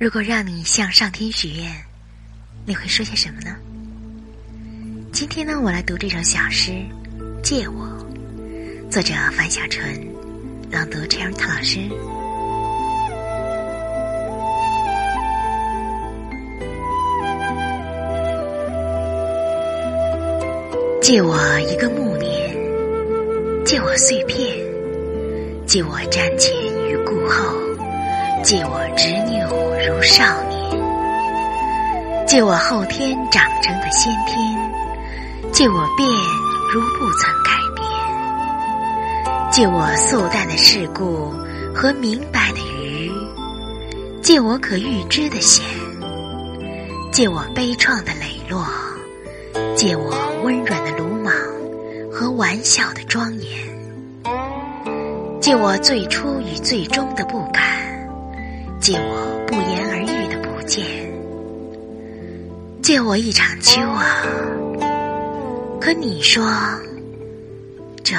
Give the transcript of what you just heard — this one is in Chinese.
如果让你向上天许愿，你会说些什么呢？今天呢，我来读这首小诗《借我》，作者樊小纯，朗读陈尔涛老师。借我一个暮年，借我碎片，借我瞻前与顾后，借我执拗。如少年，借我后天长成的先天，借我变如不曾改变，借我素淡的世故和明白的愚，借我可预知的险，借我悲怆的磊落，借我温软的鲁莽和玩笑的庄严，借我最初与最终的不敢，借我。不言而喻的不见，借我一场秋啊！可你说，这。